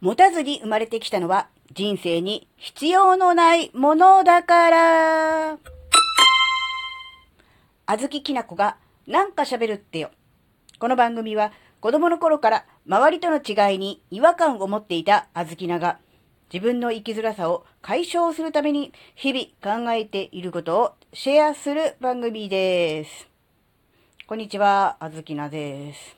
持たずに生まれてきたのは人生に必要のないものだから。あずききなこがなんか喋るってよ。この番組は子供の頃から周りとの違いに違和感を持っていたあずきなが自分の生きづらさを解消するために日々考えていることをシェアする番組です。こんにちは、あずきなです。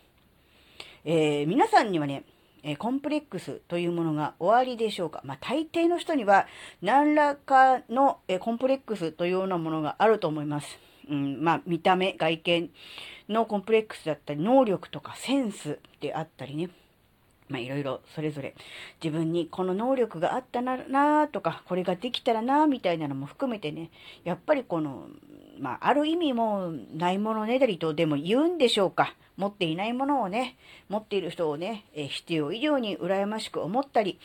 えー皆さんにはね、えコンプレックスというものがおありでしょうか？まあ、大抵の人には何らかの、えコンプレックスというようなものがあると思います。うん、まあ、見た目、外見のコンプレックスだったり、能力とかセンスであったりね。まあ、いろいろそれぞれ自分にこの能力があったななとか、これができたらなみたいなのも含めてね、やっぱりこの、まあ、ある意味もうないものねだりとでも言うんでしょうか。持っていないものをね、持っている人をね、え必要以上に羨ましく思ったり、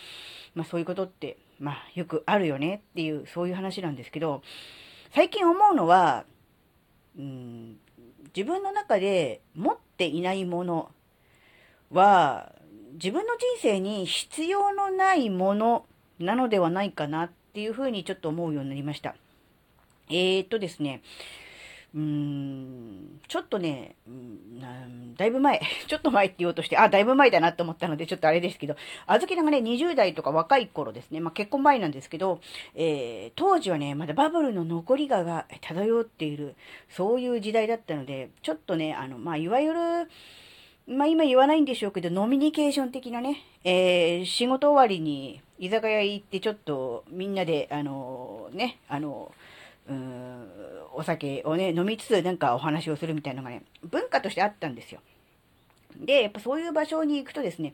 まあそういうことって、まあよくあるよねっていう、そういう話なんですけど、最近思うのは、うん、自分の中で持っていないものは、自分の人生に必要のないものなのではないかなっていうふうにちょっと思うようになりました。えー、っとですね、うーん、ちょっとね、だいぶ前、ちょっと前って言おうとして、あ、だいぶ前だなと思ったので、ちょっとあれですけど、あずきながね、20代とか若い頃ですね、まあ結婚前なんですけど、えー当時はね、まだバブルの残りがが漂っている、そういう時代だったので、ちょっとね、あの、まあいわゆる、まあ今言わないんでしょうけど、ノミニケーション的なね、えー仕事終わりに居酒屋行ってちょっとみんなで、あのね、あのー、お酒をね、飲みつつなんかお話をするみたいなのがね、文化としてあったんですよ。で、やっぱそういう場所に行くとですね、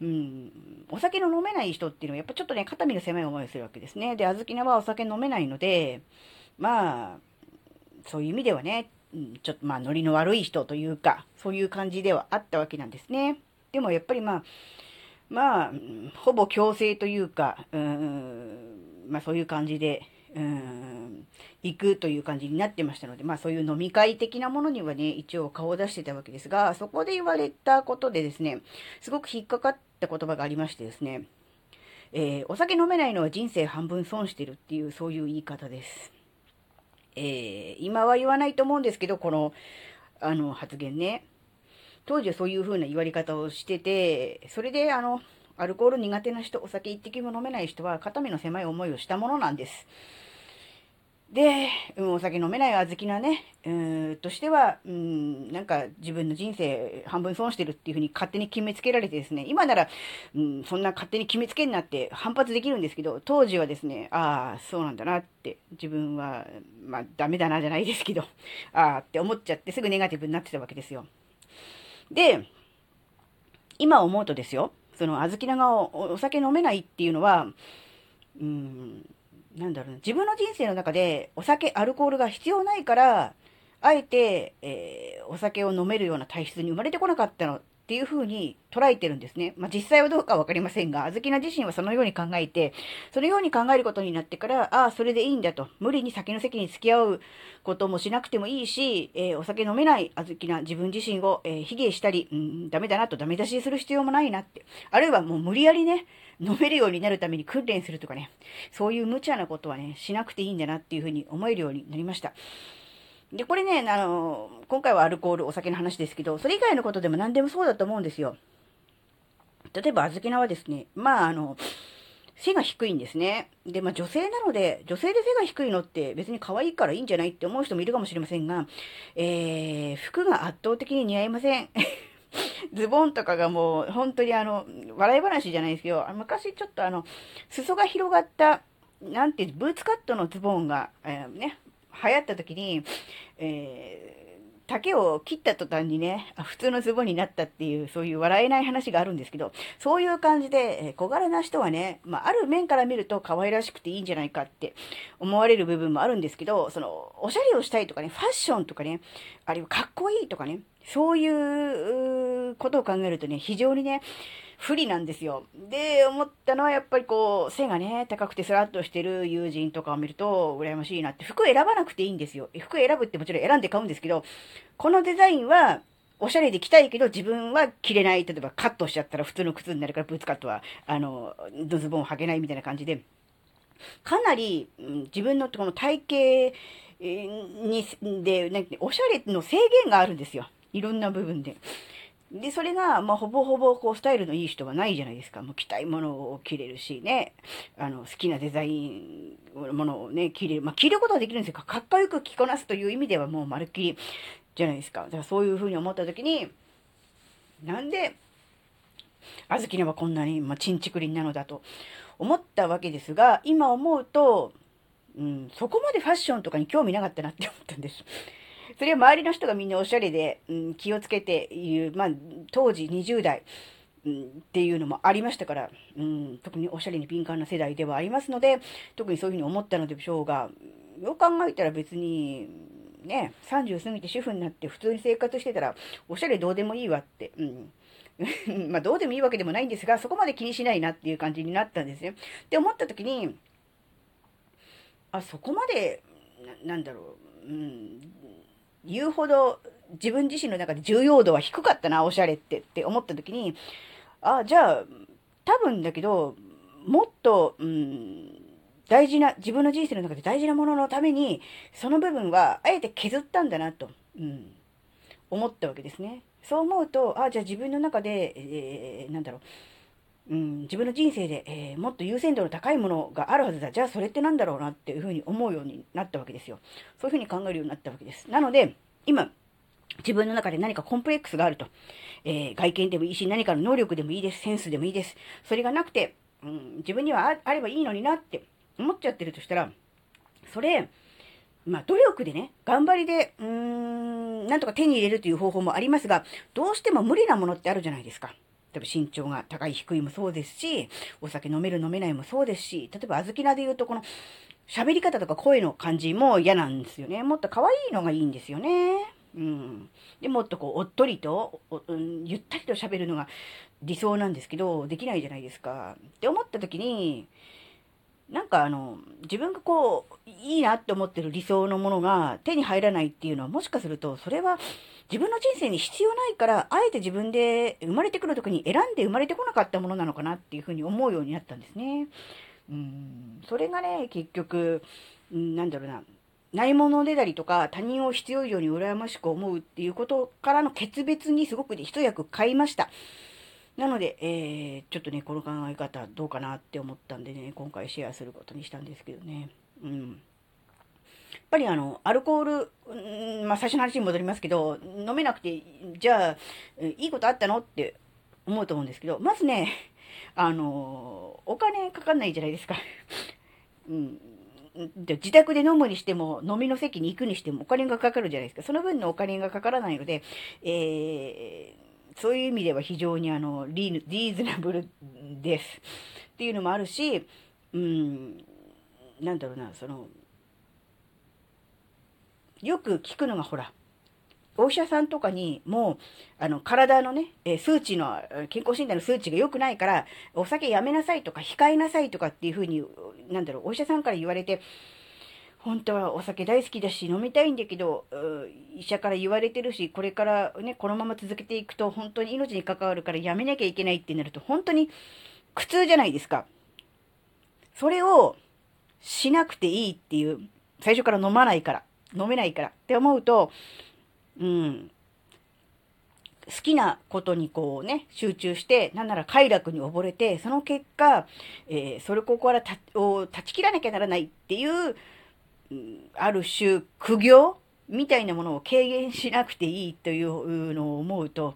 うん、お酒の飲めない人っていうのはやっぱちょっとね、肩身の狭い思いをするわけですね。で、あずきなはお酒飲めないので、まあ、そういう意味ではね、うんちょっとまあノリの悪い人というか、そういう感じではあったわけなんですね。でもやっぱりまあ、まあ、ほぼ強制というか、うん、まあそういう感じで、うん、行くという感じになってましたので、まあそういう飲み会的なものにはね、一応顔を出してたわけですが、そこで言われたことでですね、すごく引っかかった言葉がありましてですね、えーお酒飲めないのは人生半分損してるっていう、そういう言い方です。えー今は言わないと思うんですけど、この、あの、発言ね。当時はそういう風な言われ方をしてて、それで、あの、アルコール苦手な人、お酒一滴も飲めない人は、肩身の狭い思いをしたものなんです。で、うん、お酒飲めないあずきなね、うん、としては、うん、なんか自分の人生半分損してるっていうふうに勝手に決めつけられてですね、今なら、うん、そんな勝手に決めつけんなって反発できるんですけど、当時はですね、ああ、そうなんだなって、自分は、まあ、ダメだなじゃないですけど、ああって思っちゃってすぐネガティブになってたわけですよ。で、今思うとですよ、その、あずきながお酒飲めないっていうのは、うん、なんだろうな、自分の人生の中でお酒、アルコールが必要ないから、あえて、えーお酒を飲めるような体質に生まれてこなかったの。っていう風に捉えてるんですね。まあ、実際はどうかわかりませんが、あずきな自身はそのように考えて、そのように考えることになってから、ああ、それでいいんだと。無理に酒の席に付き合うこともしなくてもいいし、えーお酒飲めないあずきな自分自身を、えー卑下したり、うん、ダメだなとダメ出しする必要もないなって。あるいはもう無理やりね、飲めるようになるために訓練するとかね、そういう無茶なことはね、しなくていいんだなっていうふうに思えるようになりました。で、これね、あの、今回はアルコール、お酒の話ですけど、それ以外のことでも何でもそうだと思うんですよ。例えば、あずきなはですね、まあ、あの、背が低いんですね。で、まあ女性なので、女性で背が低いのって別に可愛いからいいんじゃないって思う人もいるかもしれませんが、えー、服が圧倒的に似合いません。ズボンとかがもう本当にあの、笑い話じゃないですけど、昔ちょっとあの、裾が広がった、なんていう、ブーツカットのズボンが、えーね、流行った時に、えー丈を切った途端にね、普通のズボンになったっていう、そういう笑えない話があるんですけど、そういう感じで、小柄な人はね、まあ、ある面から見ると可愛らしくていいんじゃないかって思われる部分もあるんですけど、その、おしゃれをしたいとかね、ファッションとかね、あるいはかっこいいとかね、そういうことを考えるとね、非常にね、不利なんですよ。で、思ったのはやっぱりこう、背がね、高くてスラッとしてる友人とかを見ると、羨ましいなって。服選ばなくていいんですよ。服選ぶってもちろん選んで買うんですけど、このデザインは、おしゃれで着たいけど自分は着れない。例えばカットしちゃったら普通の靴になるからブーツカットは、あの、ズボンを履けないみたいな感じで、かなり、うん、自分のこの体型に、で、なんおしゃれの制限があるんですよ。いろんな部分で。で、それが、まあ、ほぼほぼ、こう、スタイルのいい人はないじゃないですか。もう着たいものを着れるしね。あの、好きなデザインものをね、着れる。まあ、着ることはできるんですよ。かっこよく着こなすという意味ではもうまるっきりじゃないですか。だからそういうふうに思った時に、なんで、あずきねはこんなに、まあ、ちんちくりんなのだと思ったわけですが、今思うと、うん、そこまでファッションとかに興味なかったなって思ったんです。それは周りの人がみんなおしゃれで、うん、気をつけている、まあ、当時20代、うん、っていうのもありましたから、うん、特におしゃれに敏感な世代ではありますので、特にそういうふうに思ったのでしょうが、よく考えたら別に、ね、30過ぎて主婦になって普通に生活してたら、おしゃれどうでもいいわって、うん。まあどうでもいいわけでもないんですが、そこまで気にしないなっていう感じになったんですよ。って思った時に、あ、そこまで、なんだろう、うん、言うほど自分自身の中で重要度は低かったな、おしゃれってって思った時に、あ、じゃあ、多分だけど、もっと、うん、大事な、自分の人生の中で大事なもののために、その部分はあえて削ったんだなと、うん、思ったわけですね。そう思うと、あ、じゃあ自分の中で、えー、なんだろう、うん、自分の人生で、えー、もっと優先度の高いものがあるはずだ。じゃあそれって何だろうなっていうふうに思うようになったわけですよ。そういうふうに考えるようになったわけです。なので、今、自分の中で何かコンプレックスがあると。えー、外見でもいいし、何かの能力でもいいです。センスでもいいです。それがなくて、うん、自分にはあればいいのになって思っちゃってるとしたら、それ、まあ、努力でね、頑張りで、うーん、なんとか手に入れるという方法もありますが、どうしても無理なものってあるじゃないですか。例えば身長が高い低いもそうですし、お酒飲める飲めないもそうですし、例えば小豆菜で言うとこの喋り方とか声の感じも嫌なんですよね。もっと可愛いのがいいんですよね。うん。で、もっとこう、おっとりと、うん、ゆったりと喋るのが理想なんですけど、できないじゃないですか。って思った時に、なんかあの、自分がこう、いいなって思ってる理想のものが手に入らないっていうのは、もしかすると、それは自分の人生に必要ないから、あえて自分で生まれてくる時に選んで生まれてこなかったものなのかなっていうふうに思うようになったんですね。うん、それがね、結局、うん、なんだろうな、ないものでたりとか、他人を必要以上に羨ましく思うっていうことからの決別にすごく一役買いました。なので、えー、ちょっとね、この考え方どうかなって思ったんでね、今回シェアすることにしたんですけどね。うん。やっぱりあの、アルコール、うん、まあ最初の話に戻りますけど、飲めなくて、じゃあ、いいことあったのって思うと思うんですけど、まずね、あの、お金かかんないじゃないですか。うん。自宅で飲むにしても、飲みの席に行くにしてもお金がかかるじゃないですか。その分のお金がかからないので、えー、そういう意味では非常にあのリーズナブルです。っていうのもあるし、うん、なんだろうな、その、よく聞くのがほら、お医者さんとかにもう、あの、体のね、え数値の、健康診断の数値が良くないから、お酒やめなさいとか、控えなさいとかっていうふうに、なんだろう、お医者さんから言われて、本当はお酒大好きだし、飲みたいんだけど、医者から言われてるし、これからね、このまま続けていくと、本当に命に関わるからやめなきゃいけないってなると、本当に苦痛じゃないですか。それをしなくていいっていう、最初から飲まないから、飲めないからって思うと、うん。好きなことにこうね、集中して、なんなら快楽に溺れて、その結果、えー、それここからたを断ち切らなきゃならないっていう、ある種苦行みたいなものを軽減しなくていいというのを思うと、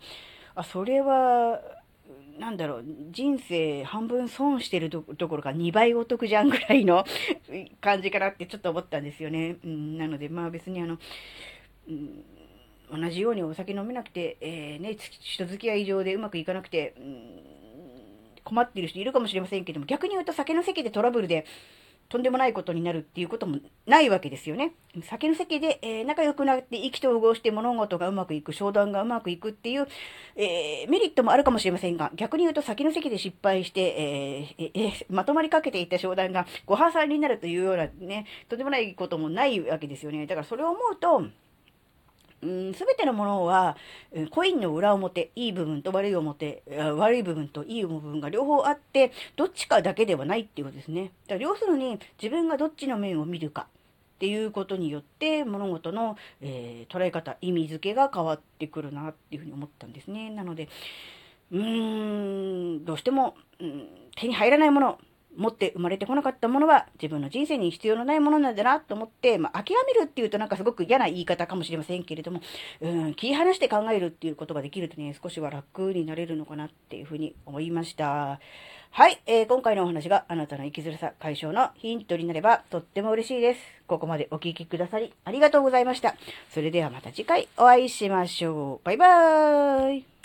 あ、それは、なんだろう、人生半分損してるどころか2倍お得じゃんぐらいの感じかなってちょっと思ったんですよね。なので、まあ別にあの、同じようにお酒飲めなくて、えー、ね、人付き合い上でうまくいかなくて、困っている人いるかもしれませんけども、逆に言うと酒の席でトラブルで、とんでもないことになるっていうこともないわけですよね。酒の席で、えー、仲良くなって意気投合して物事がうまくいく、商談がうまくいくっていう、えー、メリットもあるかもしれませんが、逆に言うと酒の席で失敗して、えー、えー、まとまりかけていた商談がご破産になるというようなね、とんでもないこともないわけですよね。だからそれを思うと、すべてのものは、コインの裏表、いい部分と悪い表、悪い部分といい部分が両方あって、どっちかだけではないっていうことですね。だから要するに、自分がどっちの面を見るかっていうことによって、物事の、えー、捉え方、意味付けが変わってくるなっていうふうに思ったんですね。なので、うーん、どうしても、うん、手に入らないもの、持って生まれてこなかったものは自分の人生に必要のないものなんだなと思って、まあ、諦めるっていうとなんかすごく嫌な言い方かもしれませんけれども、うん、切り離して考えるっていうことができるとね、少しは楽になれるのかなっていうふうに思いました。はい、えー、今回のお話があなたの生きづらさ解消のヒントになればとっても嬉しいです。ここまでお聴きくださりありがとうございました。それではまた次回お会いしましょう。バイバーイ。